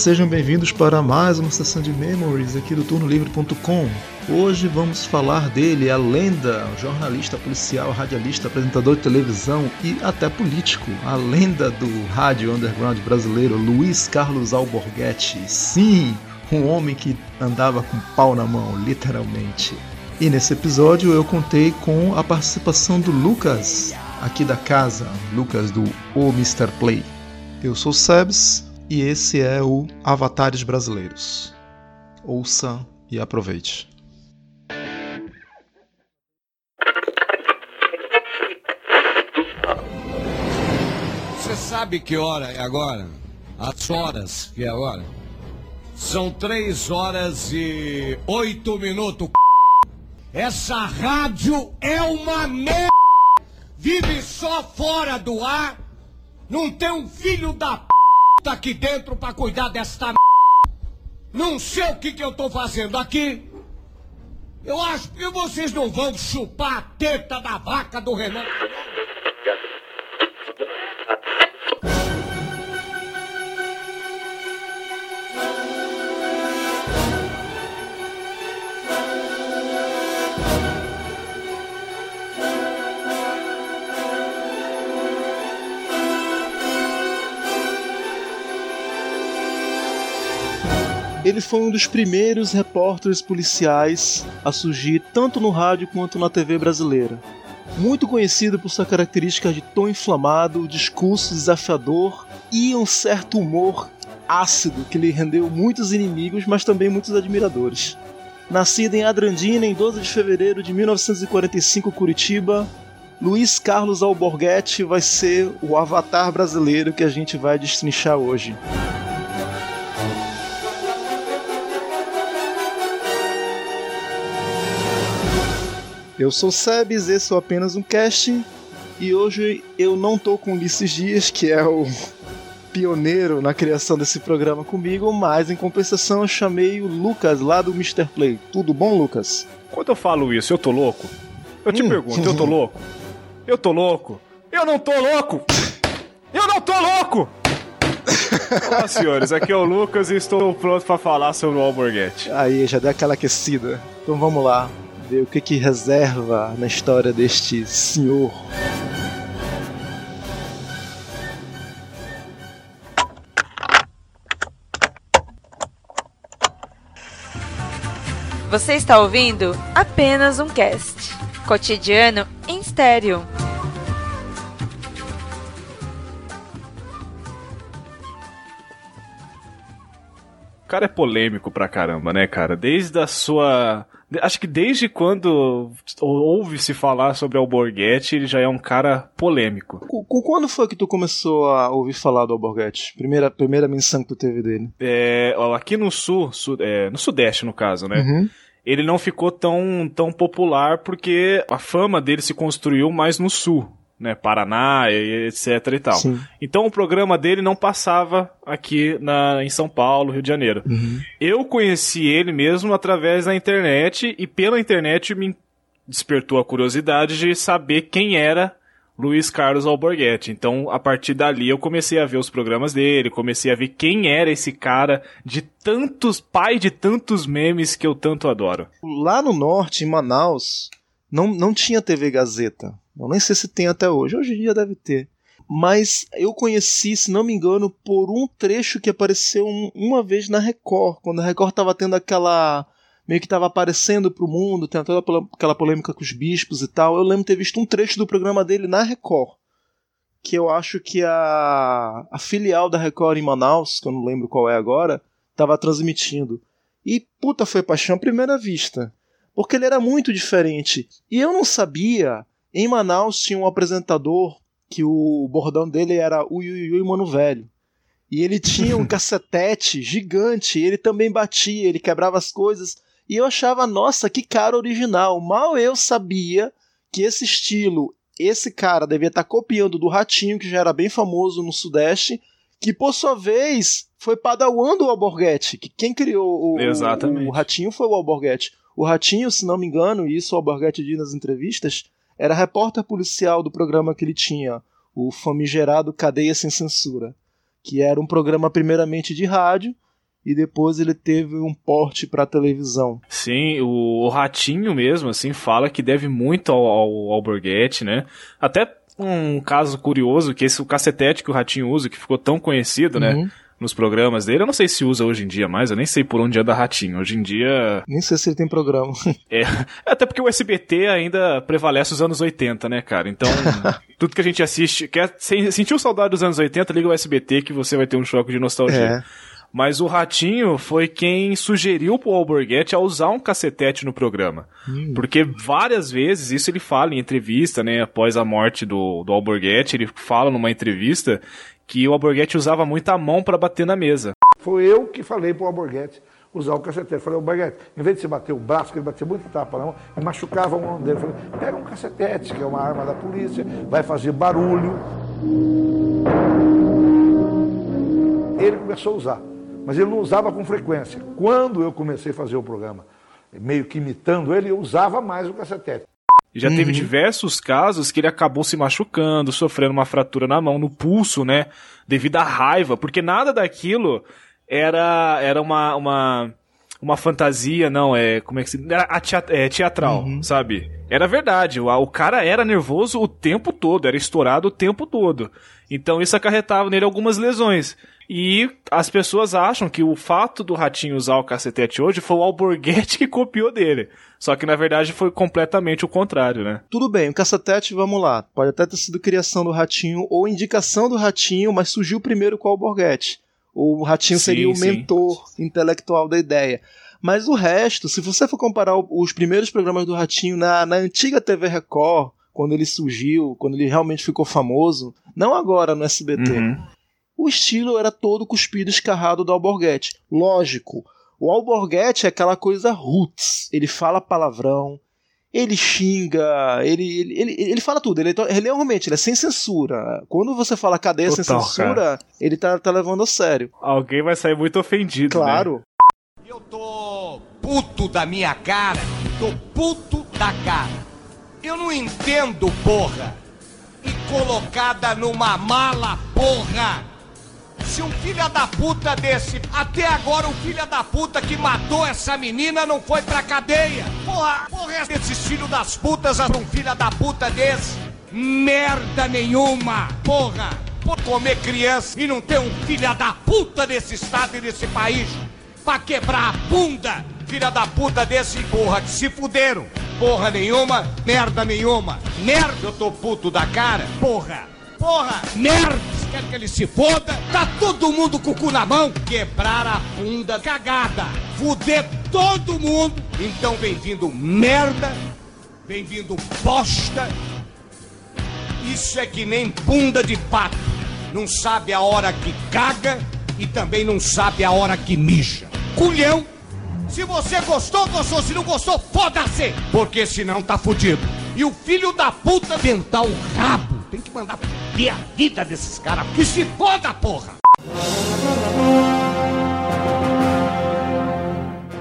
sejam bem-vindos para mais uma sessão de Memories aqui do turnolivre.com. Hoje vamos falar dele, a lenda, jornalista, policial, radialista, apresentador de televisão e até político, a lenda do rádio underground brasileiro, Luiz Carlos Alborguete. Sim, um homem que andava com pau na mão, literalmente. E nesse episódio eu contei com a participação do Lucas, aqui da casa, Lucas do O Mr. Play. Eu sou Sebs e esse é o Avatares Brasileiros. Ouça e aproveite. Você sabe que hora é agora? As horas que é agora? São três horas e oito minutos. Essa rádio é uma merda. Vive só fora do ar. Não tem um filho da p tá aqui dentro para cuidar desta. Não sei o que, que eu tô fazendo aqui. Eu acho que vocês não vão chupar a teta da vaca do Renan. Ele foi um dos primeiros repórteres policiais a surgir tanto no rádio quanto na TV brasileira. Muito conhecido por sua característica de tom inflamado, discurso desafiador e um certo humor ácido que lhe rendeu muitos inimigos, mas também muitos admiradores. Nascido em Adrandina em 12 de fevereiro de 1945, Curitiba, Luiz Carlos Alborguete vai ser o avatar brasileiro que a gente vai destrinchar hoje. Eu sou Sebes, esse é apenas um cast e hoje eu não tô com Ulisses Dias, que é o pioneiro na criação desse programa comigo, mas em compensação eu chamei o Lucas lá do Mr. Play. Tudo bom, Lucas? Quando eu falo isso, eu tô louco? Eu te hum. pergunto, eu tô louco? Eu tô louco? Eu não tô louco! Eu não tô louco! Olá, senhores, aqui é o Lucas e estou pronto para falar sobre o Alborguete. Aí, já deu aquela aquecida. Então vamos lá ver o que, que reserva na história deste senhor. Você está ouvindo apenas um cast cotidiano em estéreo. O cara é polêmico pra caramba, né, cara? Desde a sua Acho que desde quando ouve-se falar sobre Alborguete, ele já é um cara polêmico. Com, quando foi que tu começou a ouvir falar do Alborguete? Primeira, primeira menção que tu teve dele? É, aqui no sul, sul é, no sudeste no caso, né? Uhum. Ele não ficou tão, tão popular porque a fama dele se construiu mais no sul né, Paraná, etc e tal. Sim. Então o programa dele não passava aqui na, em São Paulo, Rio de Janeiro. Uhum. Eu conheci ele mesmo através da internet e pela internet me despertou a curiosidade de saber quem era Luiz Carlos Alborguete. Então, a partir dali eu comecei a ver os programas dele, comecei a ver quem era esse cara de tantos pai de tantos memes que eu tanto adoro. Lá no norte, em Manaus, não, não tinha TV Gazeta. Eu nem sei se tem até hoje. Hoje em dia deve ter. Mas eu conheci, se não me engano, por um trecho que apareceu um, uma vez na Record, quando a Record estava tendo aquela. meio que estava aparecendo para o mundo, tem toda aquela polêmica com os bispos e tal. Eu lembro ter visto um trecho do programa dele na Record. Que eu acho que a, a filial da Record em Manaus, que eu não lembro qual é agora, estava transmitindo. E puta, foi paixão à primeira vista. Porque ele era muito diferente. E eu não sabia em Manaus tinha um apresentador que o bordão dele era o Yui Mano Velho. E ele tinha um cacetete gigante, ele também batia, ele quebrava as coisas. E eu achava, nossa, que cara original. Mal eu sabia que esse estilo, esse cara devia estar copiando do Ratinho, que já era bem famoso no Sudeste, que por sua vez foi padawan do Alborguete, que quem criou o, o, o Ratinho foi o Alborguete. O Ratinho, se não me engano, e isso o Alborguete diz nas entrevistas, era repórter policial do programa que ele tinha, o famigerado Cadeia Sem Censura, que era um programa primeiramente de rádio, e depois ele teve um porte para televisão. Sim, o, o, Ratinho mesmo, assim, fala que deve muito ao, ao, ao Borghetti, né? Até um caso curioso, que esse o cacetete que o Ratinho usa, que ficou tão conhecido, né? Nos programas dele. Eu não sei se usa hoje em dia mais, eu nem sei por onde anda Ratinho. Hoje em dia. Nem sei se ele tem programa. é, até porque o SBT ainda prevalece os anos 80, né, cara? Então, tudo que a gente assiste. Quer, sentiu saudade dos anos 80, liga o SBT que você vai ter um choque de nostalgia. É. Mas o Ratinho foi quem sugeriu pro Alborguete a usar um cacetete no programa. Hum. Porque várias vezes, isso ele fala em entrevista, né? Após a morte do, do Alborguete, ele fala numa entrevista que o Alborguete usava muito a mão para bater na mesa. Foi eu que falei pro Alborguete usar o cacetete. Falei, Alborguete, em vez de você bater o braço, que ele batia muito tapa na mão, ele machucava a mão dele. Falei, pega um cacetete, que é uma arma da polícia, vai fazer barulho. Ele começou a usar mas ele não usava com frequência. Quando eu comecei a fazer o programa, meio que imitando ele, eu usava mais o cacetete. Já uhum. teve diversos casos que ele acabou se machucando, sofrendo uma fratura na mão, no pulso, né? Devido à raiva, porque nada daquilo era, era uma, uma, uma fantasia, não, é. Como é que se. Era é, teatral, uhum. sabe? Era verdade. O, o cara era nervoso o tempo todo, era estourado o tempo todo. Então isso acarretava nele algumas lesões. E as pessoas acham que o fato do Ratinho usar o cacetete hoje foi o Alborguete que copiou dele. Só que na verdade foi completamente o contrário, né? Tudo bem, o cacetete, vamos lá. Pode até ter sido criação do Ratinho ou indicação do Ratinho, mas surgiu primeiro com o Alborguete. O Ratinho sim, seria o sim. mentor intelectual da ideia. Mas o resto, se você for comparar os primeiros programas do Ratinho na, na antiga TV Record, quando ele surgiu, quando ele realmente ficou famoso, não agora no SBT. Uhum o estilo era todo cuspido escarrado do Alborguete. Lógico, o Alborguete é aquela coisa roots. Ele fala palavrão, ele xinga, ele, ele, ele, ele fala tudo. Ele, ele realmente ele é sem censura. Quando você fala cadeia Total, sem censura, cara. ele tá, tá levando a sério. Alguém vai sair muito ofendido. Né? Claro. Né? Eu tô puto da minha cara. Tô puto da cara. Eu não entendo, porra. E colocada numa mala, porra. Se um filho da puta desse, até agora o filho da puta que matou essa menina não foi pra cadeia. Porra, porra, é desses filhos das putas um filho da puta desse. Merda nenhuma, porra. Por comer criança e não ter um filho da puta desse estado e desse país pra quebrar a bunda. Filha da puta desse, porra, que se fuderam. Porra nenhuma, merda nenhuma. Merda, eu tô puto da cara, porra. Porra, merda quer que ele se foda. Tá todo mundo com o cu na mão. Quebrar a bunda cagada. Fuder todo mundo. Então bem-vindo merda. Bem-vindo bosta. Isso é que nem bunda de pato. Não sabe a hora que caga e também não sabe a hora que mija. Culhão. Se você gostou, gostou. Se não gostou, foda-se. Porque senão tá fudido. E o filho da puta tentar o rabo. Tem que mandar foder a vida desses caras. Que se foda, porra!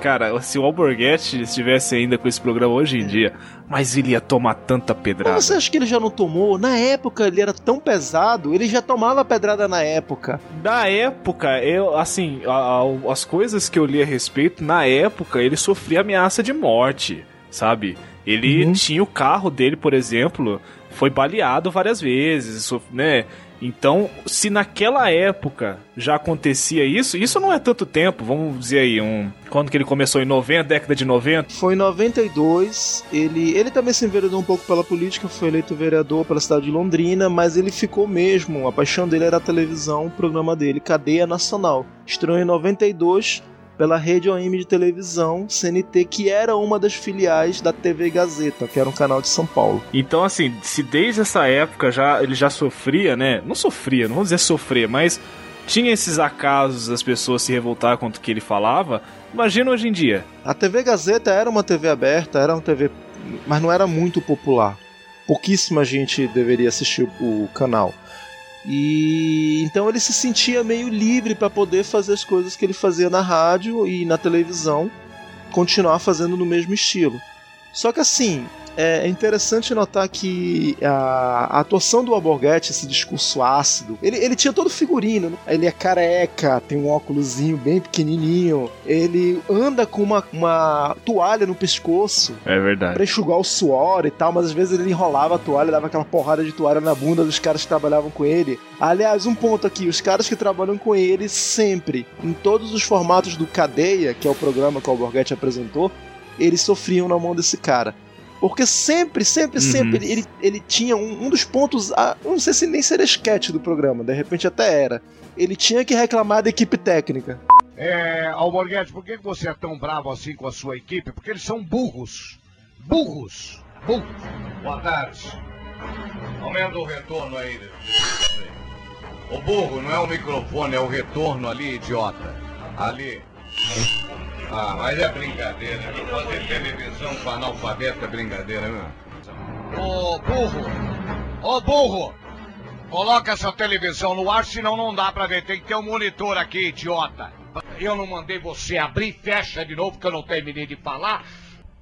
Cara, se o Alborguete estivesse ainda com esse programa hoje em dia, mas ele ia tomar tanta pedrada. Mas você acha que ele já não tomou? Na época ele era tão pesado, ele já tomava pedrada na época. Na época, eu, assim, a, a, as coisas que eu li a respeito, na época ele sofria ameaça de morte, sabe? Ele uhum. tinha o carro dele, por exemplo, foi baleado várias vezes, né? Então, se naquela época já acontecia isso, isso não é tanto tempo, vamos dizer aí, um, quando que ele começou em 90, década de 90? Foi em 92, ele, ele também se enveredou um pouco pela política, foi eleito vereador pela cidade de Londrina, mas ele ficou mesmo, a paixão dele era a televisão, o programa dele, Cadeia Nacional. Estreou em 92, pela rede OM de televisão CNT, que era uma das filiais da TV Gazeta, que era um canal de São Paulo. Então, assim, se desde essa época já ele já sofria, né? Não sofria, não vamos dizer sofrer, mas tinha esses acasos das pessoas se revoltar contra o que ele falava. Imagina hoje em dia. A TV Gazeta era uma TV aberta, era uma TV, mas não era muito popular. Pouquíssima gente deveria assistir o canal. E então ele se sentia meio livre para poder fazer as coisas que ele fazia na rádio e na televisão, continuar fazendo no mesmo estilo. Só que assim, é interessante notar que a, a atuação do Alborguete, esse discurso ácido, ele, ele tinha todo figurino. Né? Ele é careca, tem um óculosinho bem pequenininho, ele anda com uma, uma toalha no pescoço. É verdade. Pra enxugar o suor e tal, mas às vezes ele enrolava a toalha, dava aquela porrada de toalha na bunda dos caras que trabalhavam com ele. Aliás, um ponto aqui: os caras que trabalham com ele sempre, em todos os formatos do Cadeia, que é o programa que o Alborguete apresentou, eles sofriam na mão desse cara. Porque sempre, sempre, uhum. sempre ele, ele tinha um, um dos pontos. A, não sei se nem seria sketch do programa, de repente até era. Ele tinha que reclamar da equipe técnica. É, Alborguete, por que você é tão bravo assim com a sua equipe? Porque eles são burros. Burros. Burros. Boa tarde. Aumenta o retorno aí. O burro não é o microfone, é o retorno ali, idiota. Ali. Ah, mas é brincadeira. Fazer televisão com analfabeto é brincadeira, mesmo. Ô burro! Ô burro! Coloca essa televisão no ar, senão não dá pra ver. Tem que ter um monitor aqui, idiota. Eu não mandei você abrir, fecha de novo, porque eu não terminei de falar.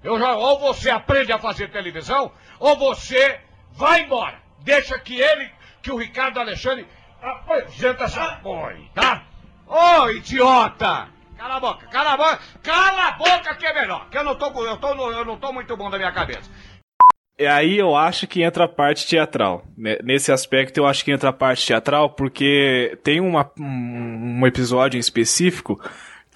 Eu já, ou você aprende a fazer televisão, ou você vai embora. Deixa que ele, que o Ricardo Alexandre apresenta essa porra, tá? Ô, oh, idiota! Cala a boca, cala a boca, cala a boca que é melhor, que eu não tô, eu tô, eu não tô muito bom da minha cabeça. E aí eu acho que entra a parte teatral. Nesse aspecto eu acho que entra a parte teatral porque tem uma, um, episódio em específico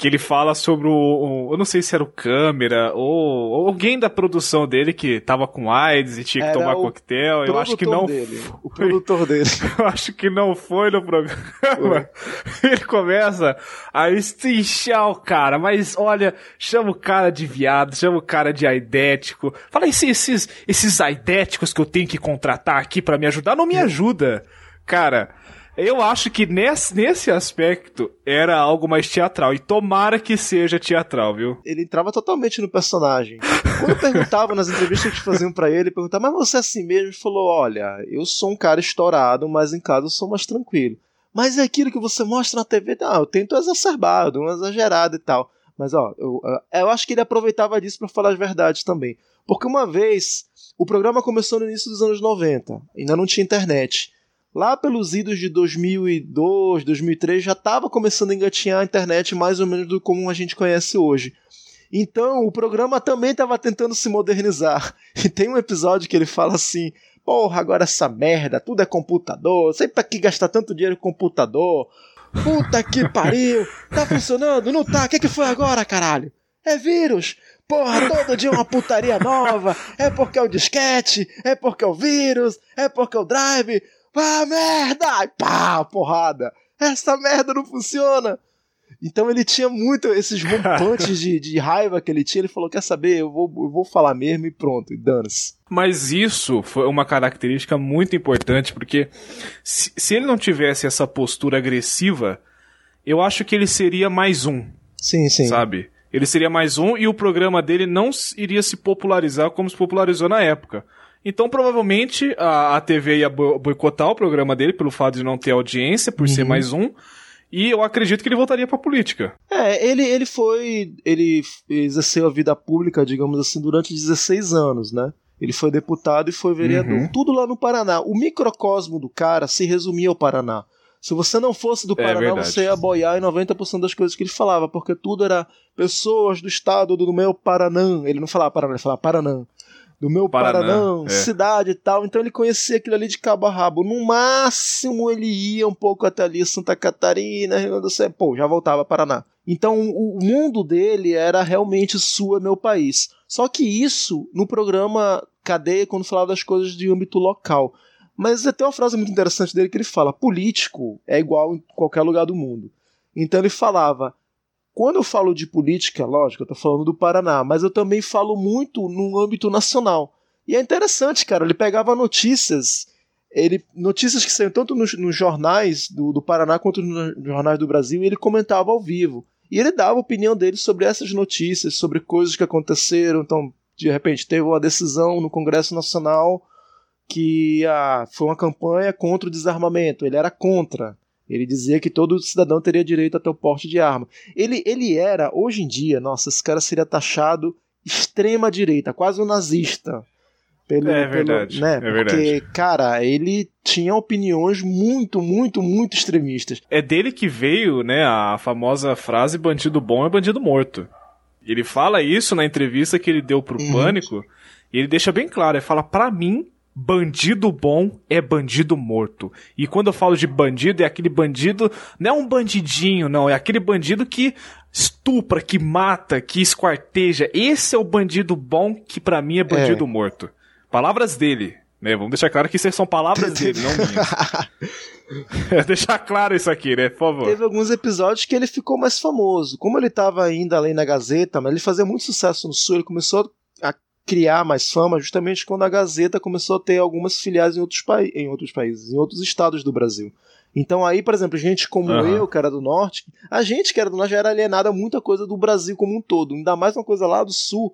que ele fala sobre o, o, Eu não sei se era o câmera ou, ou, alguém da produção dele que tava com AIDS e tinha que era tomar coquetel. Eu acho que não. Dele, foi, o produtor dele. Eu acho que não foi no programa. Foi. Ele começa a estrinchar o cara, mas olha, chama o cara de viado, chama o cara de aidético. Fala, esses, esses, esses aidéticos que eu tenho que contratar aqui para me ajudar, não me ajuda. Cara, eu acho que nesse, nesse aspecto era algo mais teatral. E tomara que seja teatral, viu? Ele entrava totalmente no personagem. Quando perguntava nas entrevistas que faziam para ele, perguntava, mas você é assim mesmo? Ele falou: olha, eu sou um cara estourado, mas em casa eu sou mais tranquilo. Mas é aquilo que você mostra na TV, não, eu tento exacerbado, um exagerado e tal. Mas ó, eu, eu acho que ele aproveitava disso para falar as verdades também. Porque uma vez, o programa começou no início dos anos 90, ainda não tinha internet. Lá pelos idos de 2002, 2003 já estava começando a engatinhar a internet mais ou menos do como a gente conhece hoje. Então o programa também estava tentando se modernizar. E tem um episódio que ele fala assim: Porra, agora essa merda, tudo é computador, sei pra que gastar tanto dinheiro com computador. Puta que pariu, tá funcionando? Não tá? O que, que foi agora, caralho? É vírus! Porra, todo dia uma putaria nova. É porque é o disquete, é porque é o vírus, é porque é o drive. Ah, merda! E pá, porrada! Essa merda não funciona! Então ele tinha muito esses rompantes de, de raiva que ele tinha. Ele falou: Quer saber? Eu vou, eu vou falar mesmo e pronto, e dane-se. Mas isso foi uma característica muito importante, porque se, se ele não tivesse essa postura agressiva, eu acho que ele seria mais um. Sim, sim. Sabe? Ele seria mais um e o programa dele não iria se popularizar como se popularizou na época. Então, provavelmente, a, a TV ia boicotar o programa dele pelo fato de não ter audiência, por uhum. ser mais um. E eu acredito que ele voltaria pra política. É, ele, ele foi. Ele exerceu a vida pública, digamos assim, durante 16 anos, né? Ele foi deputado e foi vereador. Uhum. Tudo lá no Paraná. O microcosmo do cara se resumia ao Paraná. Se você não fosse do é Paraná, é você ia boiar em 90% das coisas que ele falava, porque tudo era pessoas do estado do meu Paranã. Ele não falava Paraná, ele falava Paranã do meu Paranã, Paranã é. cidade e tal. Então ele conhecia aquilo ali de cabo a rabo. No máximo ele ia um pouco até ali Santa Catarina, Rio Grande do Sul, pô, já voltava Paraná. Então o mundo dele era realmente sua, meu país. Só que isso no programa Cadeia, quando falava das coisas de âmbito local. Mas tem uma frase muito interessante dele que ele fala: político é igual em qualquer lugar do mundo. Então ele falava: quando eu falo de política, lógico, eu tô falando do Paraná, mas eu também falo muito no âmbito nacional. E é interessante, cara, ele pegava notícias, ele notícias que saíam tanto nos, nos jornais do, do, Paraná quanto nos jornais do Brasil, e ele comentava ao vivo. E ele dava a opinião dele sobre essas notícias, sobre coisas que aconteceram. Então, de repente, teve uma decisão no Congresso Nacional que ah, foi uma campanha contra o desarmamento. Ele era contra. Ele dizia que todo cidadão teria direito a ter o porte de arma. Ele, ele era, hoje em dia, nossa, esse cara seria taxado extrema direita, quase um nazista. Pelo, é verdade. Pelo, né? É Porque, verdade. cara, ele tinha opiniões muito, muito, muito extremistas. É dele que veio, né, a famosa frase bandido bom é bandido morto. Ele fala isso na entrevista que ele deu pro Uhum. Pânico, e ele deixa bem claro, ele fala, pra mim, bandido bom é bandido morto. E quando eu falo de bandido, é aquele bandido, não é um bandidinho, não, é aquele bandido que estupra, que mata, que esquarteja. Esse é o bandido bom que pra mim é bandido morto. Palavras dele, né? Vamos deixar claro que isso são palavras dele, não minhas. deixar claro isso aqui, né? Por favor. Teve alguns episódios que ele ficou mais famoso. Como ele estava ainda além na Gazeta, mas ele fazia muito sucesso no Sul, ele começou criar mais fama justamente quando a Gazeta começou a ter algumas filiais em outros, pa em outros países, em outros estados do Brasil. Então aí, por exemplo, gente como Aham. eu, que era do Norte, a gente que era do Norte já era alienada a muita coisa do Brasil como um todo, ainda mais uma coisa lá do Sul.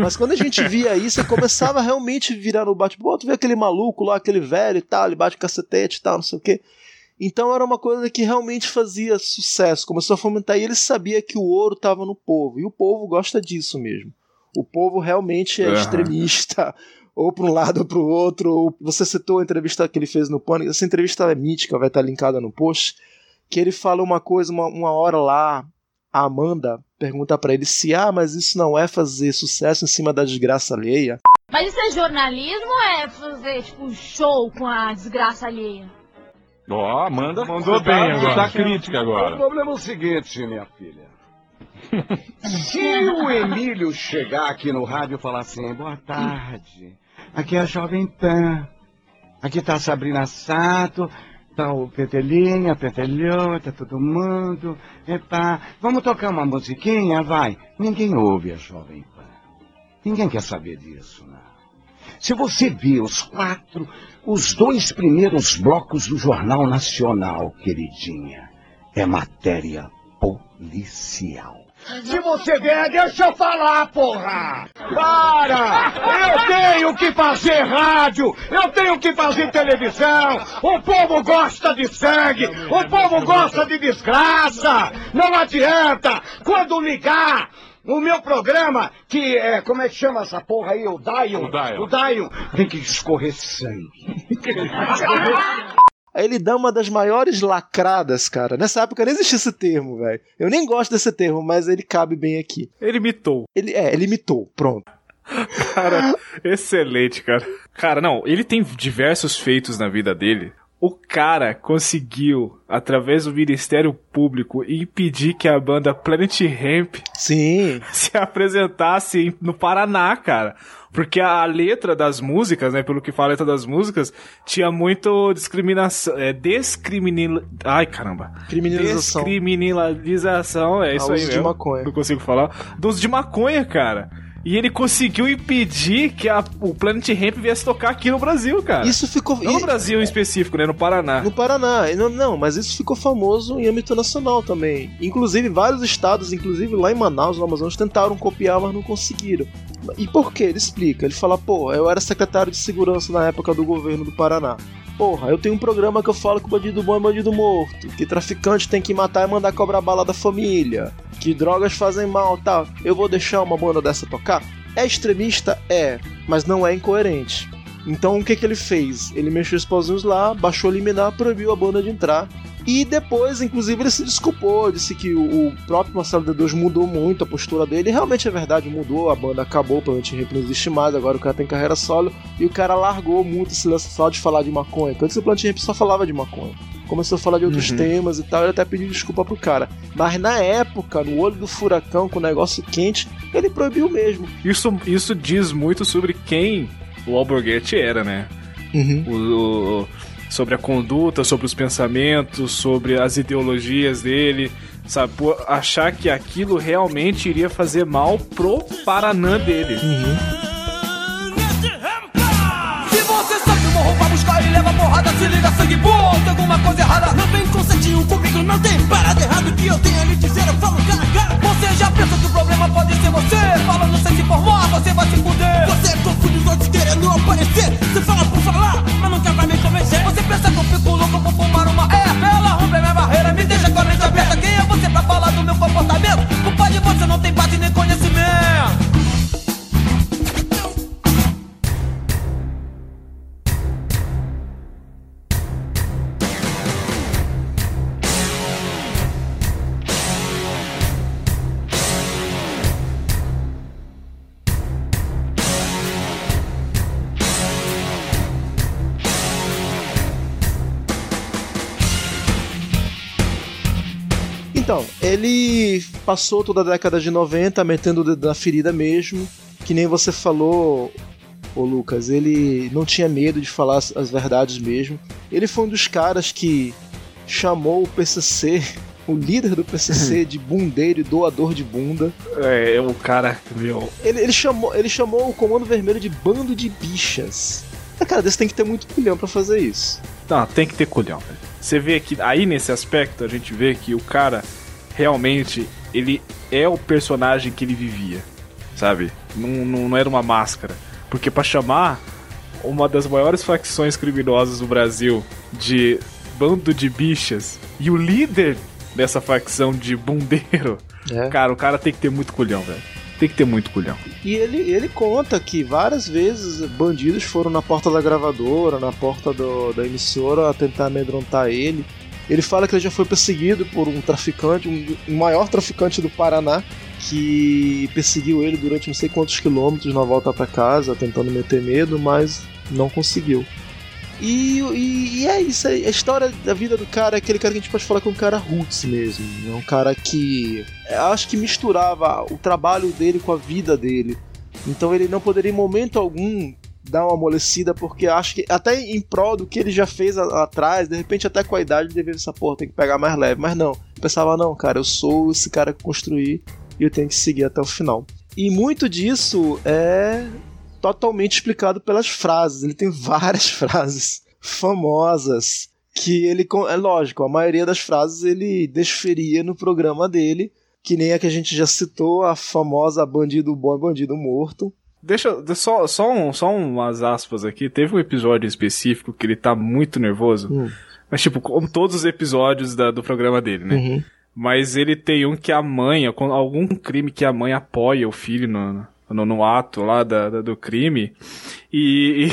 Mas quando a gente via isso, você começava a realmente virar no bate Pô, tu vê aquele maluco lá, aquele velho e tal, ele bate cacetete e tal, não sei o quê. Então era uma coisa que realmente fazia sucesso, começou a fomentar e ele sabia que o ouro estava no povo, e o povo gosta disso mesmo. O povo realmente é Aham. extremista, ou para um lado ou para o outro. Ou você citou a entrevista que ele fez no Pânico, essa entrevista é mítica, vai estar linkada no post, que ele fala uma coisa, uma, uma hora lá, a Amanda pergunta para ele se, ah, mas isso não é fazer sucesso em cima da desgraça alheia. Mas isso é jornalismo ou é fazer, tipo, show com a desgraça alheia? Ó, Amanda mandou bem agora. Tá crítica O agora. problema é o seguinte, minha filha. Se o Emílio chegar aqui no rádio e falar assim, boa tarde, aqui é a Jovem Pan, aqui tá a Sabrina Sato, tá o Petelinha, a Petelhou, tá todo mundo, epá, vamos tocar uma musiquinha, vai. Ninguém ouve a Jovem Pan. Ninguém quer saber disso. Se você vê os quatro, os dois primeiros blocos do Jornal Nacional, queridinha, é matéria policial. Se você vier, deixa eu falar, porra! Para! Eu tenho que fazer rádio! Eu tenho que fazer televisão! O povo gosta de sangue! O povo gosta de desgraça! Não adianta! Quando ligar o meu programa, que é. Como é que chama essa porra aí? O Dion? O Dion. O Dion. Tem que escorrer sangue. Aí ele dá uma das maiores lacradas, cara. Nessa época nem existia esse termo, velho. Eu nem gosto desse termo, mas ele cabe bem aqui. Ele mitou. Ele, é, ele imitou, pronto. Cara, excelente, cara. Cara, não, ele tem diversos feitos na vida dele. O cara conseguiu, através do Ministério Público, impedir que a banda Planet Hemp Sim. se apresentasse no Paraná, cara. Porque a letra das músicas, né, pelo que fala a letra das músicas, tinha muito discriminação, é, descriminal... Ai, caramba. Criminalização. Descriminalização, é isso A aí uso de mesmo. maconha. Não consigo falar. Do uso de maconha, cara. E ele conseguiu impedir que a- o Planet Hemp viesse tocar aqui no Brasil, cara. Isso ficou. Não no Brasil em específico, né? No Paraná. No Paraná, não, não, mas isso ficou famoso em âmbito nacional também. Inclusive, vários estados, inclusive lá em Manaus, no Amazonas, tentaram copiar, mas não conseguiram. E por quê? Ele explica. Ele fala, pô, eu era secretário de segurança na época do governo do Paraná. Porra, eu tenho um programa que eu falo que o bandido bom é bandido morto, que traficante tem que matar e mandar cobrar bala da família, que drogas fazem mal tal. Eu vou deixar uma banda dessa tocar? É extremista? É, mas não é incoerente. Então o que, que ele fez? Ele mexeu os pauzinhos lá, baixou a liminar, proibiu a banda de entrar. E depois, inclusive, ele se desculpou, disse que o, próprio Marcelo D2 mudou muito a postura dele. E realmente é verdade, mudou, a banda acabou, Ramp não existe mais, agora o cara tem carreira solo. E o cara largou muito esse lance só de falar de maconha. Porque antes o Planet Ramp só falava de maconha. Começou a falar de outros Uhum. temas e tal, ele até pediu desculpa pro cara. Mas na época, no olho do furacão, com o negócio quente, ele proibiu mesmo. Isso, isso diz muito sobre quem o Alborguete era, né? Uhum. O- o- sobre a conduta, sobre os pensamentos, sobre as ideologias dele, sabe? Por achar que aquilo realmente iria fazer mal pro Paranã dele. Se você sabe uma roupa buscar e leva porrada, se liga sangue bom, tem alguma coisa errada. Não vem comigo, não tem parada errada. O que eu tenho a lhe dizer, eu falo cara a cara. Você já pensa que o problema pode ser você? Falando sem se informar, você vai se fuder. Você confunde os outros querendo aparecer. Você fala por falar, mas quer pra me convencer. Você pensa que eu fico louco por fumar uma é? Ela rompe minha barreira, me deixa com a mente aberta. Quem é você pra falar do meu comportamento? Ele passou toda a década de 90 metendo o dedo na ferida mesmo, que nem você falou, ô Lucas, ele não tinha medo de falar as, verdades mesmo. Ele foi um dos caras que chamou o PCC, o líder do PCC, de bundeiro e doador de bunda. É, o cara, meu. Ele, ele, chamou, ele chamou o Comando Vermelho de bando de bichas. Ah, cara, desse tem que ter muito culhão para fazer isso. Não, tem que ter culhão. Você vê que aí nesse aspecto a gente vê que o cara realmente ele é o personagem que ele vivia, sabe? Não, não, não era uma máscara. Porque para chamar uma das maiores facções criminosas do Brasil de bando de bichas e o líder dessa facção de bundeiro, É. cara, o cara tem que ter muito culhão, velho. Tem que ter muito culhão. E ele, ele conta que várias vezes bandidos foram na porta da gravadora, na porta do- da emissora, a tentar amedrontar ele. Ele fala que ele já foi perseguido por um traficante, um, um maior traficante do Paraná, que perseguiu ele durante não sei quantos quilômetros na volta pra casa, tentando meter medo, mas não conseguiu. E, e- e é isso, a história da vida do cara é aquele cara que a gente pode falar que é um cara roots mesmo. É um cara que eu acho que misturava o trabalho dele com a vida dele. Então ele não poderia em momento algum dar uma amolecida, porque acho que até em prol do que ele já fez atrás, de repente até com a idade ele deveria essa porra, tem que pegar mais leve. Mas não, eu pensava, não, cara, eu sou esse cara que construí e eu tenho que seguir até o final. E muito disso é totalmente explicado pelas frases. Ele tem várias frases famosas que ele é lógico, a maioria das frases ele desferia no programa dele, que nem a que a gente já citou, a famosa bandido bom é bandido morto. Deixa, de- só, só, um, só umas aspas aqui. Teve um episódio específico que ele tá muito nervoso. Hum. Mas, tipo, como todos os episódios da- do programa dele, né? Uhum. Mas ele tem um que a mãe, algum crime que a mãe apoia o filho no, no, no ato lá da, da- do crime. E, e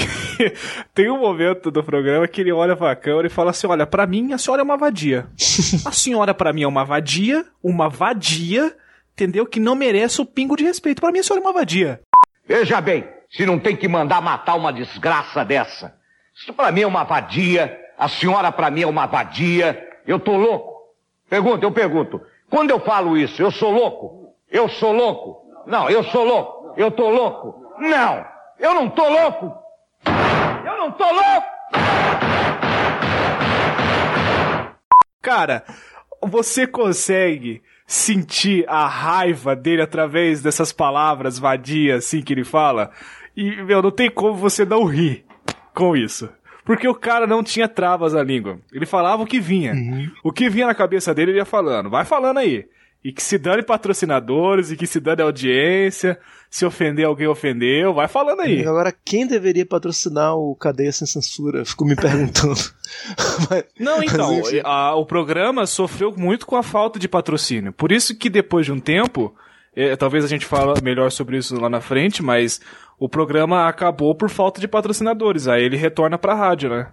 tem um momento do programa que ele olha pra câmera e fala assim: Olha, pra mim a senhora é uma vadia. A senhora pra mim é uma vadia, uma vadia, entendeu? Que não merece o pingo de respeito. Pra mim a senhora é uma vadia. Veja bem, se não tem que mandar matar uma desgraça dessa. Isso pra mim é uma vadia, a senhora pra mim é uma vadia. Eu tô louco. Pergunta, eu pergunto. Quando eu falo isso, eu sou louco? Eu sou louco? Não, eu sou louco. Eu tô louco? Não, eu não tô louco. Eu não tô louco. Cara, você consegue sentir a raiva dele através dessas palavras vadias assim que ele fala? E, meu, não tem como você não rir com isso. Porque o cara não tinha travas na língua. Ele falava o que vinha. O que vinha na cabeça dele, ele ia falando. Vai falando aí. E que se dane patrocinadores, e que se dane audiência. Se ofender alguém, ofendeu. Vai falando aí. Agora, quem deveria patrocinar o Cadeia Sem Censura? Fico me perguntando. Mas- Não, então, mas, a- o programa sofreu muito com a falta de patrocínio. Por isso que depois de um tempo, eh, talvez a gente fale melhor sobre isso lá na frente, mas o programa acabou por falta de patrocinadores. Aí ele retorna pra rádio, né?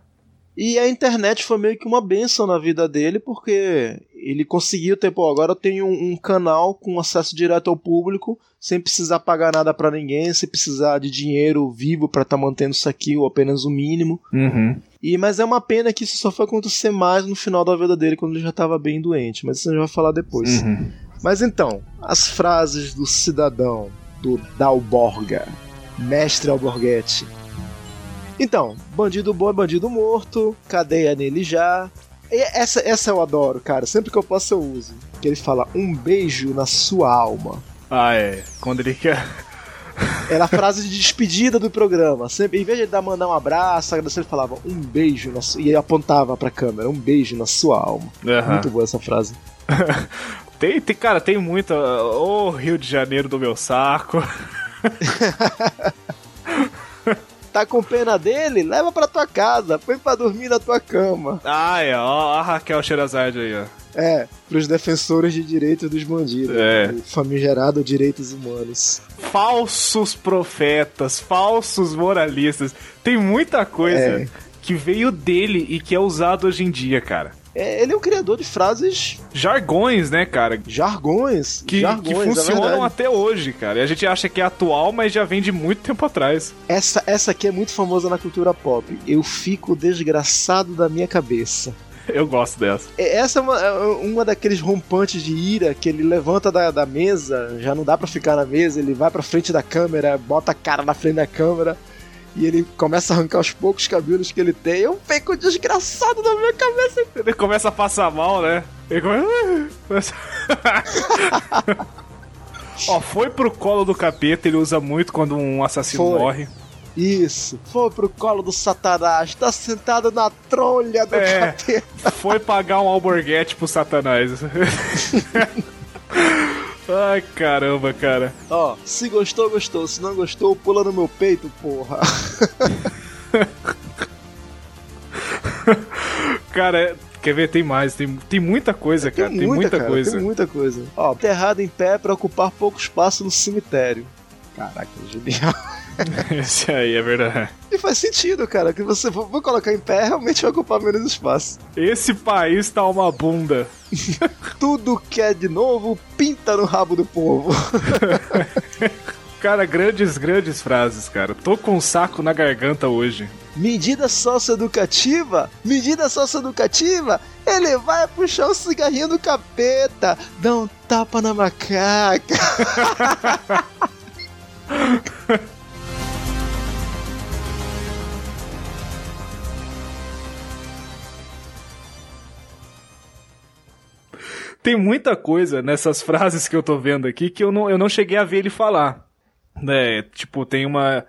E a internet foi meio que uma benção na vida dele, porque ele conseguiu ter, pô, agora eu tenho um, um canal com acesso direto ao público, sem precisar pagar nada pra ninguém, sem precisar de dinheiro vivo pra estar mantendo isso aqui, ou apenas o mínimo. Uhum. E mas é uma pena que isso só foi acontecer mais no final da vida dele, quando ele já estava bem doente, mas isso a gente vai falar depois. Uhum. Mas então, as frases do cidadão, do Dalborga, mestre Alborguete. Então, bandido bom é bandido morto, cadeia nele já. E essa, essa eu adoro, cara. Sempre que eu posso eu uso. Que ele fala um beijo na sua alma. Ah, é. Quando ele quer. Era a frase de despedida do programa. Sempre, em vez de dar mandar um abraço, agradecer, ele falava um beijo na sua. E ele apontava pra câmera, um beijo na sua alma. Aham. Muito boa essa frase. Tem, tem, cara, tem muita. Ô Rio de Janeiro do meu saco. Tá com pena dele? Leva pra tua casa, põe pra dormir na tua cama. Ah, é. Ó, a Raquel Sherazade aí, ó. É, pros defensores de direitos dos bandidos. É. O famigerado direitos humanos. falsos profetas, falsos moralistas. Tem muita coisa É. que veio dele e que é usado hoje em dia, cara. É, ele é um criador de frases, Jargões, né, cara? jargões, Que, jargões, que é funcionam verdade. até hoje, cara. E a gente acha que é atual, mas já vem de muito tempo atrás. Essa, essa aqui é muito famosa na cultura pop. Eu fico desgraçado da minha cabeça. eu gosto dessa. É, essa é uma, é uma daqueles rompantes de ira que ele levanta da, da mesa, já não dá para ficar na mesa, ele vai pra frente da câmera, bota a cara na frente da câmera e ele começa a arrancar os poucos cabelos que ele tem. Eu fico desgraçado na minha cabeça. Ele começa a passar mal, né? Ele começa. Ó, foi pro colo do capeta, ele usa muito quando um assassino Foi. morre. Isso, foi pro colo do satanás, tá sentado na trolha do É. capeta. Foi pagar um alborguete pro satanás. Ai, caramba, cara. Ó, se gostou, gostou. Se não gostou, pula no meu peito, porra. Cara, quer ver? Tem mais, tem, tem muita coisa, cara. Tem, muita, cara, coisa. Tem muita coisa. Ó, enterrado em pé pra ocupar pouco espaço no cemitério. Caraca, genial. Esse aí é verdade. E faz sentido, cara, que você for for colocar em pé, realmente vai ocupar menos espaço. Esse país tá uma bunda. Tudo que é de novo, pinta no rabo do povo. Cara, grandes, grandes frases, cara. Tô com um saco na garganta hoje. Medida socioeducativa? Medida socioeducativa? Ele vai puxar o cigarrinho do capeta, dá um tapa na macaca. Tem muita coisa nessas frases que eu tô vendo aqui que eu não, eu não cheguei a ver ele falar. Né? Tipo, tem uma.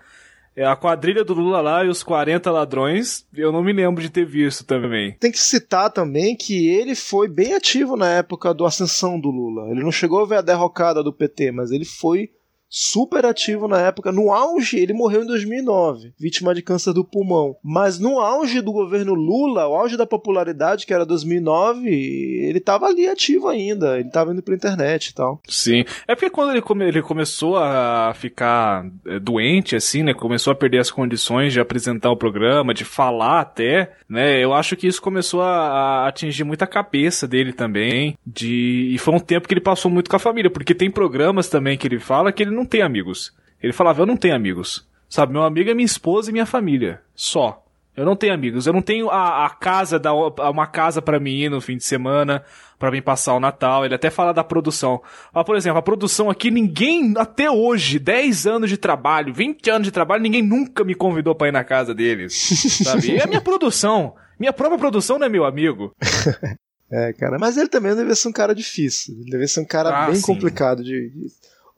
é a quadrilha do Lula lá e os 40 ladrões, eu não me lembro de ter visto também. Tem que citar também que ele foi bem ativo na época do ascensão do Lula. Ele não chegou a ver a derrocada do PT, mas ele foi super ativo na época. No auge, ele morreu em 2009, vítima de câncer do pulmão. Mas no auge do governo Lula, o auge da popularidade, que era 2009, ele tava ali ativo ainda. Ele tava indo pra internet e tal. Sim. É porque quando ele, come- ele começou a ficar é, doente, assim, né? Começou a perder as condições de apresentar o programa, de falar até, né? Eu acho que isso começou a, a atingir muita cabeça dele também. De, e foi um tempo que ele passou muito com a família, porque tem programas também que ele fala que ele não tem amigos. Ele falava, eu não tenho amigos. Sabe, meu amigo é minha esposa e minha família. Só. Eu não tenho amigos. Eu não tenho a, a casa, da, uma casa pra mim ir no fim de semana, pra mim passar o Natal. Ele até fala da produção. Ah, por exemplo, a produção aqui, ninguém, até hoje, 10 anos de trabalho, 20 anos de trabalho, ninguém nunca me convidou pra ir na casa deles. Sabe? E a minha produção. Minha própria produção não é meu amigo. É, cara. Mas ele também deve ser um cara difícil. Ele deve ser um cara Ah, bem sim. complicado de-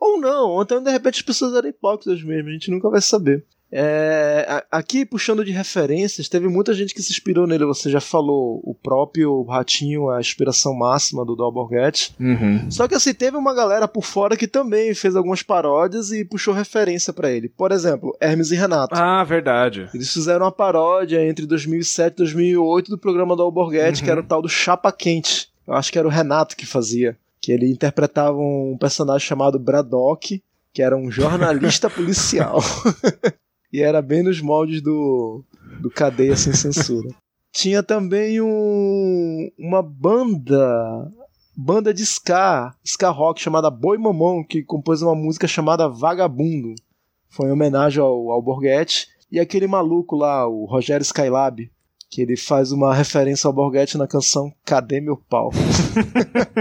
Ou não, ou então de repente as pessoas eram hipócritas mesmo, a gente nunca vai saber. É, aqui, puxando de referências, teve muita gente que se inspirou nele. Você já falou, o próprio Ratinho, a inspiração máxima do Dalborghetti. Uhum. Só que assim, teve uma galera por fora que também fez algumas paródias e puxou referência pra ele. Por exemplo, Hermes e Renato. Ah, verdade. Eles fizeram uma paródia entre 2007 e 2008 do programa do Alborguete, Uhum. que era o tal do Chapa Quente. Eu acho que era o Renato que fazia. Que ele interpretava um personagem chamado Braddock, que era um jornalista policial. e era bem nos moldes do, do Cadeia Sem Censura. Tinha também um, uma banda banda de ska, ska rock chamada Boi Mamão, que compôs uma música chamada Vagabundo. Foi em homenagem ao, ao Borghetti. E aquele maluco lá, o Rogério Skylab, que ele faz uma referência ao Borghetti na canção Cadê Meu Pau?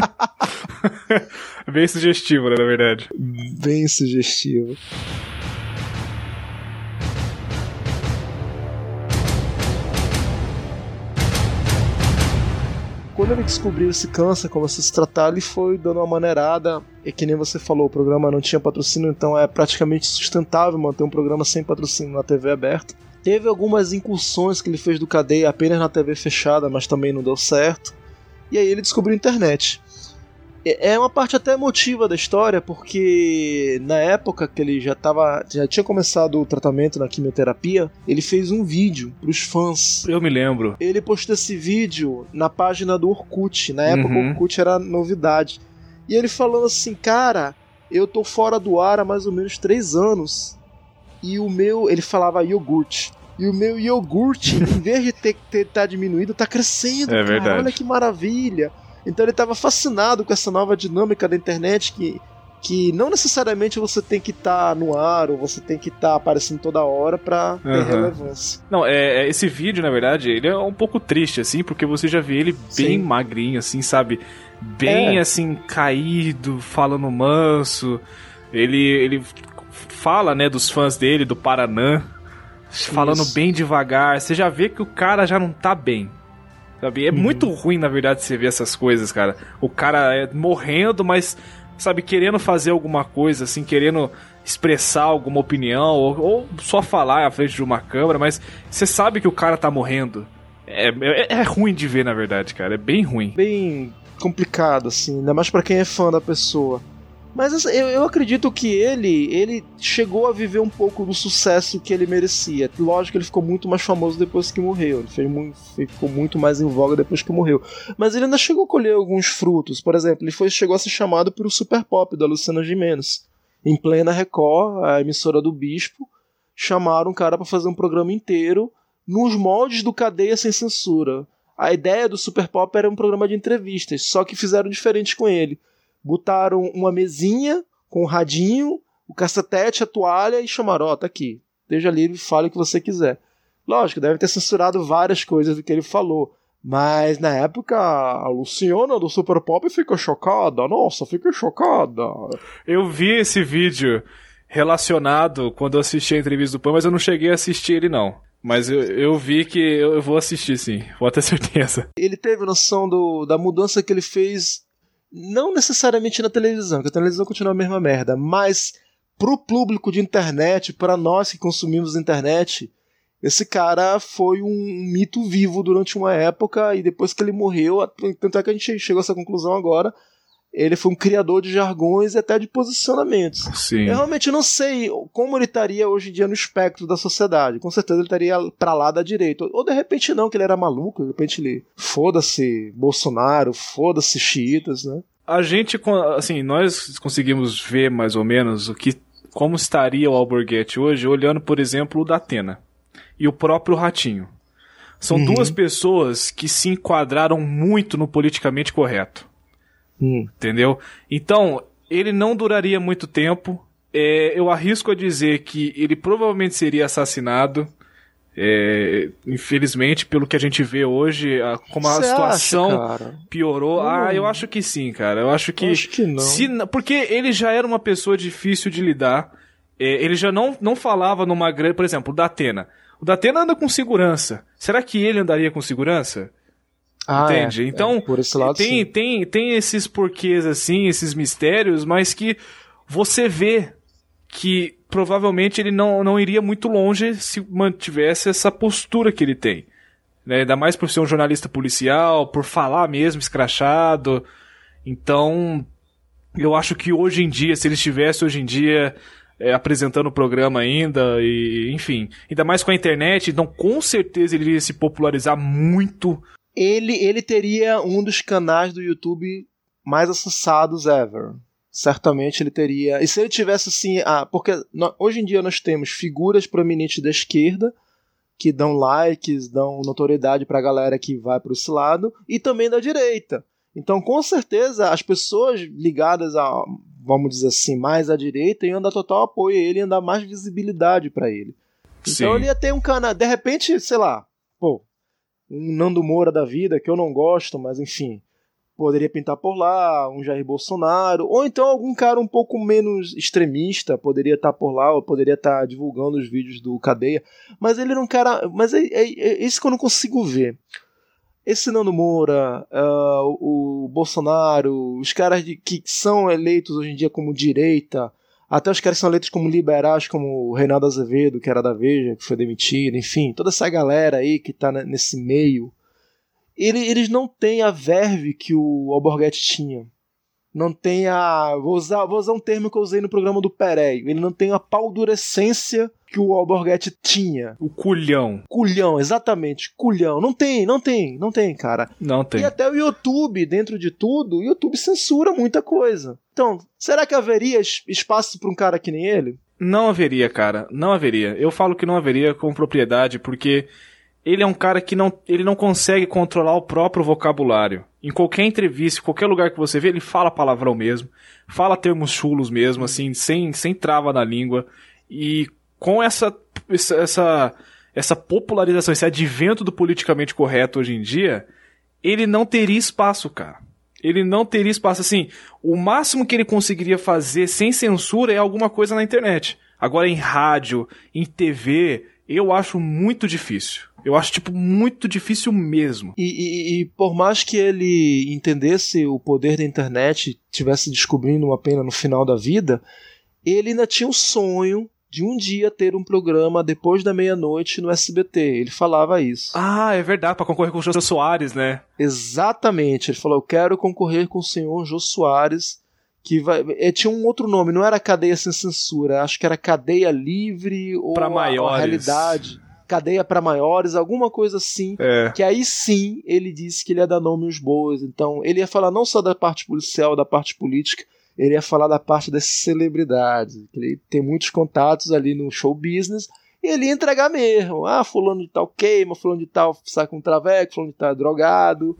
Bem sugestivo, né, na verdade. Bem sugestivo. Quando ele descobriu esse câncer, começou a se tratar, ele foi dando uma maneirada. E que nem você falou, o programa não tinha patrocínio, então é praticamente sustentável manter um programa sem patrocínio na TV aberta. Teve algumas incursões que ele fez do cadeia apenas na TV fechada, mas também não deu certo. E aí ele descobriu a internet. É é uma parte até emotiva da história, porque na época que ele já tava, já tinha começado o tratamento na quimioterapia, ele fez um vídeo pros fãs. Eu me lembro. Ele postou esse vídeo na página do Orkut. Na época Uhum. o Orkut era novidade. E ele falando assim, cara, eu tô fora do ar há mais ou menos três anos. E o meu, ele falava iogurte. E o meu iogurte, em vez de ter, ter tá diminuído, tá crescendo. É cara. verdade. Olha que maravilha. Então ele estava fascinado com essa nova dinâmica da internet que que não necessariamente você tem que estar tá no ar ou você tem que estar tá aparecendo toda hora pra ter uhum. relevância. Não, é, é, esse vídeo, na verdade, ele é um pouco triste, assim, porque você já vê ele bem Sim. magrinho, assim, sabe? Bem, é. assim, caído, falando manso. Ele, ele fala, né, dos fãs dele, do Paranã, falando Isso. bem devagar. Você já vê que o cara já não tá bem. Sabe? É uhum. muito ruim, na verdade, você ver essas coisas, cara. O cara é morrendo, mas sabe, querendo fazer alguma coisa, assim, querendo expressar alguma opinião, ou, ou só falar à frente de uma câmera, mas você sabe que o cara tá morrendo. É, é, é, ruim de ver, na verdade, cara. É bem ruim. Bem complicado, assim, ainda mais para quem é fã da pessoa. Mas assim, eu, eu, acredito que ele ele chegou a viver um pouco do sucesso que ele merecia. Lógico que ele ficou muito mais famoso depois que morreu. Ele fez muito, ficou muito mais em voga depois que morreu. Mas ele ainda chegou a colher alguns frutos. Por exemplo, ele foi, chegou a ser chamado para o Super Pop da Luciana Gimenez. Em plena Record, a emissora do Bispo, chamaram um cara para fazer um programa inteiro nos moldes do Cadeia Sem Censura. A ideia do Super Pop era um programa de entrevistas, só que fizeram diferente com ele botaram uma mesinha com um radinho, o cacetete, a toalha e chamaram, ó, oh, tá aqui. Esteja livre, fale o que você quiser. Lógico, deve ter censurado várias coisas do que ele falou. Mas na época a Luciana do Super Pop ficou chocada. Nossa, fiquei chocada. Eu vi esse vídeo relacionado quando eu assisti a entrevista do Pan, mas eu não cheguei a assistir ele não. Mas eu, eu vi que eu vou assistir sim, vou ter certeza. Ele teve noção do, da mudança que ele fez não necessariamente na televisão, porque a televisão continua a mesma merda, mas pro público de internet, para nós que consumimos internet, esse cara foi um mito vivo durante uma época e depois que ele morreu, tanto é que a gente chegou a essa conclusão agora, ele foi um criador de jargões e até de posicionamentos. Sim. Eu realmente não sei como ele estaria hoje em dia no espectro da sociedade. Com certeza ele estaria pra lá da direita. Ou de repente não, que ele era maluco, de repente ele foda-se Bolsonaro, foda-se xiitas, né? A gente, assim, nós conseguimos ver mais ou menos o que, como estaria o Alborguete hoje, olhando, por exemplo, o da Atena e o próprio Ratinho. São uhum. duas pessoas que se enquadraram muito no politicamente correto. Hum. Entendeu? Então, ele não duraria muito tempo. É, eu arrisco a dizer que ele provavelmente seria assassinado. É, infelizmente, pelo que a gente vê hoje, a, como a Cê situação acha, piorou. Hum. Ah, eu acho que sim, cara. Eu acho que. Acho que não. Se, porque ele já era uma pessoa difícil de lidar. É, ele já não, não falava numa grande. Por exemplo, o Datena. O Datena anda com segurança. Será que ele andaria com segurança? Ah, Entende? É, então, é, por esse lado, tem, sim. tem, tem esses porquês assim, esses mistérios, mas que você vê que provavelmente ele não, não iria muito longe se mantivesse essa postura que ele tem. Né? Ainda mais por ser um jornalista policial, por falar mesmo escrachado. Então, eu acho que hoje em dia, se ele estivesse hoje em dia é, apresentando o programa ainda, e enfim, ainda mais com a internet, então com certeza ele iria se popularizar muito ele, ele teria um dos canais do YouTube mais acessados ever. Certamente ele teria. E se ele tivesse assim. Ah, porque hoje em dia nós temos figuras prominentes da esquerda que dão likes, dão notoriedade pra galera que vai para esse lado, e também da direita. Então, com certeza, as pessoas ligadas a, vamos dizer assim, mais à direita iam dar total apoio a ele e dar mais visibilidade para ele. Então Sim. ele ia ter um canal. De repente, sei lá, pô, um Nando Moura da vida, que eu não gosto, mas enfim, poderia pintar por lá, um Jair Bolsonaro, ou então algum cara um pouco menos extremista poderia estar por lá, ou poderia estar divulgando os vídeos do Cadeia, mas ele era um cara. Mas é, é, é isso que eu não consigo ver. Esse Nando Moura, uh, o Bolsonaro, os caras de, que são eleitos hoje em dia como direita, até os caras são eleitos como liberais, como o Reinaldo Azevedo, que era da Veja, que foi demitido, enfim, toda essa galera aí que tá nesse meio, ele, eles não têm a verve que o Alborguete tinha. Não tem a. Vou usar, vou usar um termo que eu usei no programa do Pereio. Ele não tem a paldurecência que o Alborguete tinha. O culhão. Culhão, exatamente. Culhão. Não tem, não tem, não tem, cara. Não tem. E até o YouTube, dentro de tudo, o YouTube censura muita coisa. Então, será que haveria espaço para um cara que nem ele? Não haveria, cara. Não haveria. Eu falo que não haveria com propriedade, porque ele é um cara que não, ele não consegue controlar o próprio vocabulário. Em qualquer entrevista, em qualquer lugar que você vê, ele fala palavrão mesmo, fala termos chulos mesmo, assim, sem, sem trava na língua. E com essa, essa, essa popularização, esse advento do politicamente correto hoje em dia, ele não teria espaço, cara. Ele não teria espaço. Assim, o máximo que ele conseguiria fazer sem censura é alguma coisa na internet. Agora, em rádio, em TV, eu acho muito difícil. Eu acho, tipo, muito difícil mesmo. E, e, e, por mais que ele entendesse o poder da internet, tivesse descobrindo uma pena no final da vida, ele ainda tinha o sonho de um dia ter um programa depois da meia-noite no SBT. Ele falava isso. Ah, é verdade, para concorrer com o Jô Soares, né? Exatamente. Ele falou: Eu quero concorrer com o senhor Jô Soares. Que vai. É, tinha um outro nome, não era cadeia sem censura, acho que era cadeia livre ou pra maiores. a realidade cadeia para maiores, alguma coisa assim. É. Que aí sim ele disse que ele ia dar nome aos bois. Então ele ia falar não só da parte policial, da parte política, ele ia falar da parte das celebridades. Ele tem muitos contatos ali no show business. E ele ia entregar mesmo. Ah, fulano de tal queima, fulano de tal sai com um traveco, fulano de tal é drogado.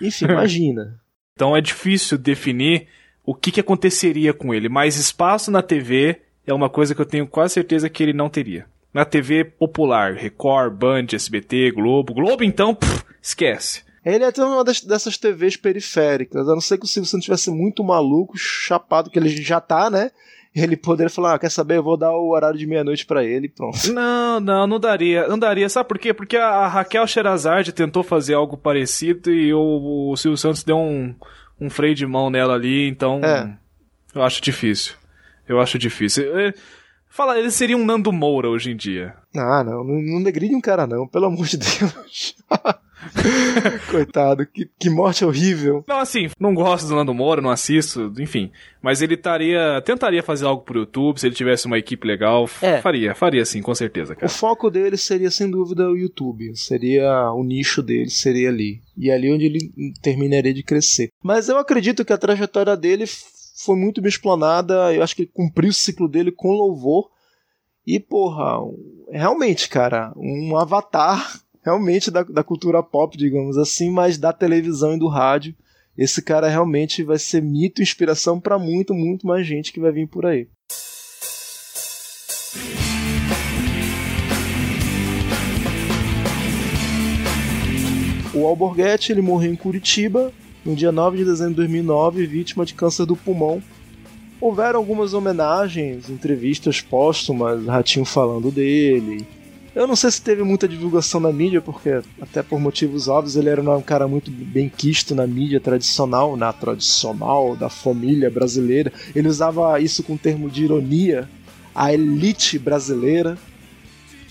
Enfim, imagina. Então é difícil definir o que, que aconteceria com ele. Mas espaço na TV é uma coisa que eu tenho quase certeza que ele não teria na TV popular, Record, Band, SBT, Globo. Globo, então, pff, esquece. Ele é até uma das, dessas TVs periféricas, a não ser que o Silvio Santos tivesse muito maluco, chapado, que ele já tá, né? Ele poderia falar, ah, quer saber, eu vou dar o horário de meia-noite para ele pronto. Não, não, não daria, não daria. Sabe por quê? Porque a Raquel Sherazade tentou fazer algo parecido e o, o Silvio Santos deu um, um freio de mão nela ali, então é. eu acho difícil. Eu acho difícil. Fala, ele seria um Nando Moura hoje em dia. Ah, não, não, não degride um cara não, pelo amor de Deus. Coitado, que, que morte horrível. Não, assim, não gosto do Nando Moura, não assisto, enfim. Mas ele estaria. Tentaria fazer algo pro YouTube, se ele tivesse uma equipe legal. É. Faria, faria sim, com certeza, cara. O foco dele seria, sem dúvida, o YouTube. Seria o nicho dele, seria ali. E é ali onde ele terminaria de crescer. Mas eu acredito que a trajetória dele foi muito bem explanada. Eu acho que ele cumpriu o ciclo dele com louvor. E, porra, realmente, cara, um avatar realmente da, da cultura pop, digamos assim, mas da televisão e do rádio. Esse cara realmente vai ser mito e inspiração para muito, muito mais gente que vai vir por aí. O Alborguete ele morreu em Curitiba no dia 9 de dezembro de 2009, vítima de câncer do pulmão. Houveram algumas homenagens, entrevistas póstumas, Ratinho falando dele. Eu não sei se teve muita divulgação na mídia, porque, até por motivos óbvios, ele era um cara muito bem quisto na mídia tradicional, na tradicional da família brasileira. Ele usava isso com termo de ironia, a elite brasileira.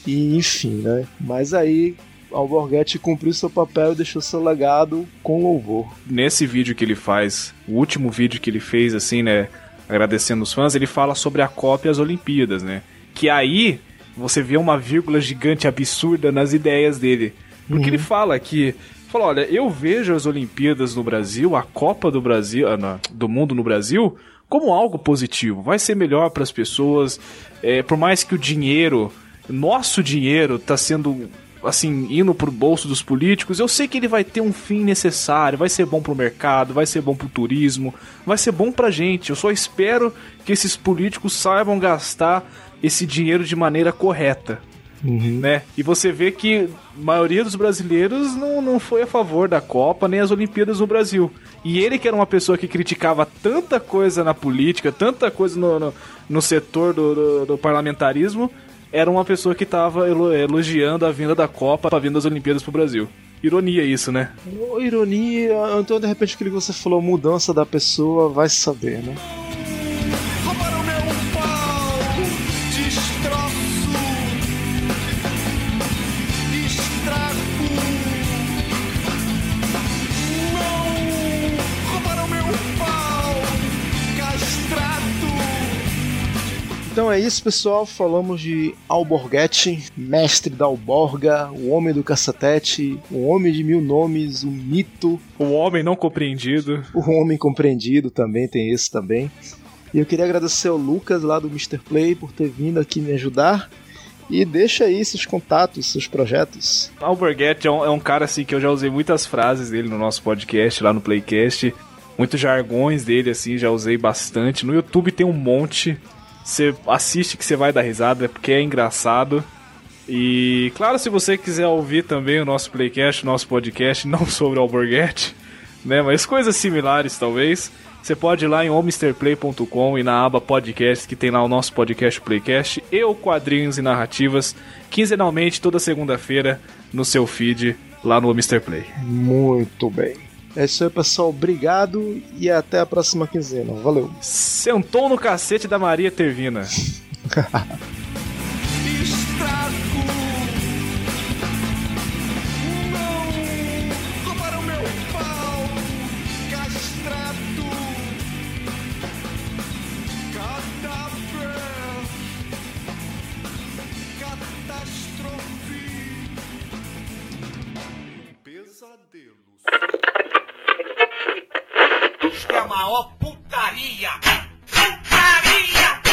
E enfim, né? Mas aí Alborguete cumpriu seu papel e deixou seu legado com louvor. Nesse vídeo que ele faz, o último vídeo que ele fez, assim, né, agradecendo os fãs, ele fala sobre a Copa e as Olimpíadas, né? Que aí você vê uma vírgula gigante absurda nas ideias dele. Porque uhum. ele fala que fala, olha, eu vejo as Olimpíadas no Brasil, a Copa do Brasil, ah, do mundo no Brasil, como algo positivo. Vai ser melhor para as pessoas, é, por mais que o dinheiro, nosso dinheiro, está sendo assim, indo pro bolso dos políticos, eu sei que ele vai ter um fim necessário, vai ser bom pro mercado, vai ser bom pro turismo, vai ser bom pra gente. Eu só espero que esses políticos saibam gastar esse dinheiro de maneira correta. Uhum. Né? E você vê que a maioria dos brasileiros não, não foi a favor da Copa nem as Olimpíadas no Brasil. E ele, que era uma pessoa que criticava tanta coisa na política, tanta coisa no, no, no setor do, do, do parlamentarismo, era uma pessoa que estava elogiando a vinda da Copa, a vinda das Olimpíadas pro Brasil. Ironia isso, né? Ironia, então de repente aquilo que você falou, mudança da pessoa, vai saber, né? Então é isso, pessoal. Falamos de Alborguete, mestre da Alborga, o homem do cacetete, o homem de mil nomes, o mito. O homem não compreendido. O homem compreendido também, tem esse também. E eu queria agradecer ao Lucas lá do Mr. Play por ter vindo aqui me ajudar. E deixa aí seus contatos, seus projetos. Alborguete é um, é um cara assim que eu já usei muitas frases dele no nosso podcast, lá no Playcast. Muitos jargões dele, assim, já usei bastante. No YouTube tem um monte. Você assiste que você vai dar risada, porque é engraçado. E, claro, se você quiser ouvir também o nosso Playcast, o nosso podcast, não sobre Alborguete, né, mas coisas similares talvez, você pode ir lá em homesterplay.com e na aba podcast, que tem lá o nosso podcast Playcast, e o quadrinhos e narrativas, quinzenalmente, toda segunda-feira, no seu feed, lá no Mr. Play. Muito bem. É isso aí, pessoal. Obrigado e até a próxima quinzena. Valeu. Sentou no cacete da Maria Tervina. Roubaram Isto é a maior! Putaria! Putaria!